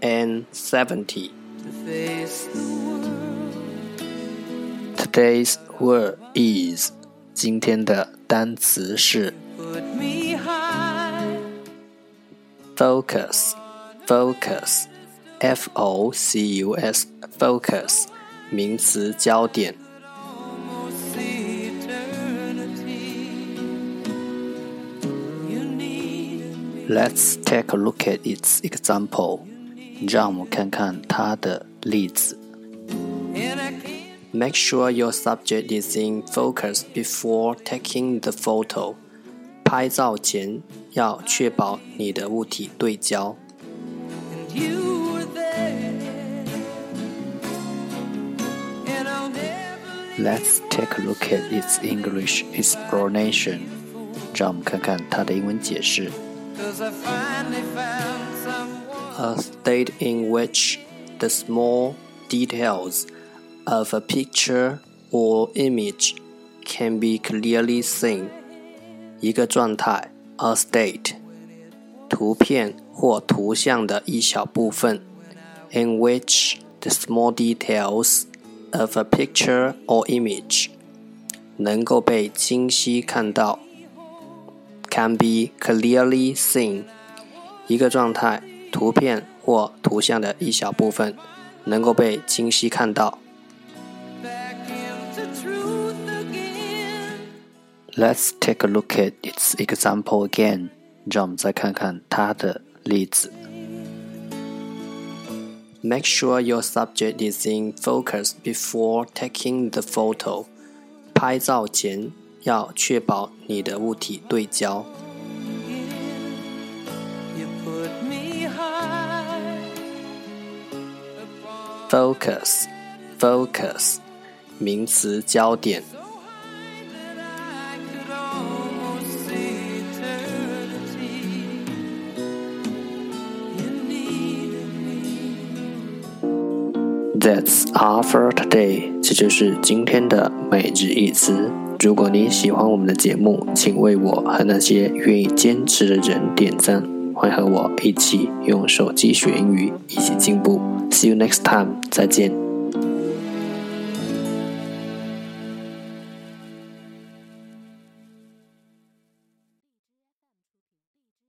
and seventy. Today's word is 今天的单词是 focus focus f o c u s focus 名词焦点。Let's take a look at its example. 让我们看看它的例子。Make sure your subject is in focus before taking the photo. 拍照前要确保你的物体对焦。Let's take a look at its English explanation. 让我们看看它的英文解释。 A state in which the small details of a picture or image can be clearly seen. 一个状态，a state，图片或图像的一小部分，in which the small details of a picture or image 能够被清晰看到。can be clearly seen，一个状态、 图片或图像的一小部分能够被清晰看到。Let's take a look at its example again。让我们再看看它的例子。Make sure your subject is in focus before taking the photo。拍照前要确保你的物体对焦。 Focus, focus，名词焦点。That's all for today。这就是今天的每日一词。如果你喜欢我们的节目，请为我和那些愿意坚持的人点赞。欢迎和我一起用手机学英语，一起进步。See you next time，再见。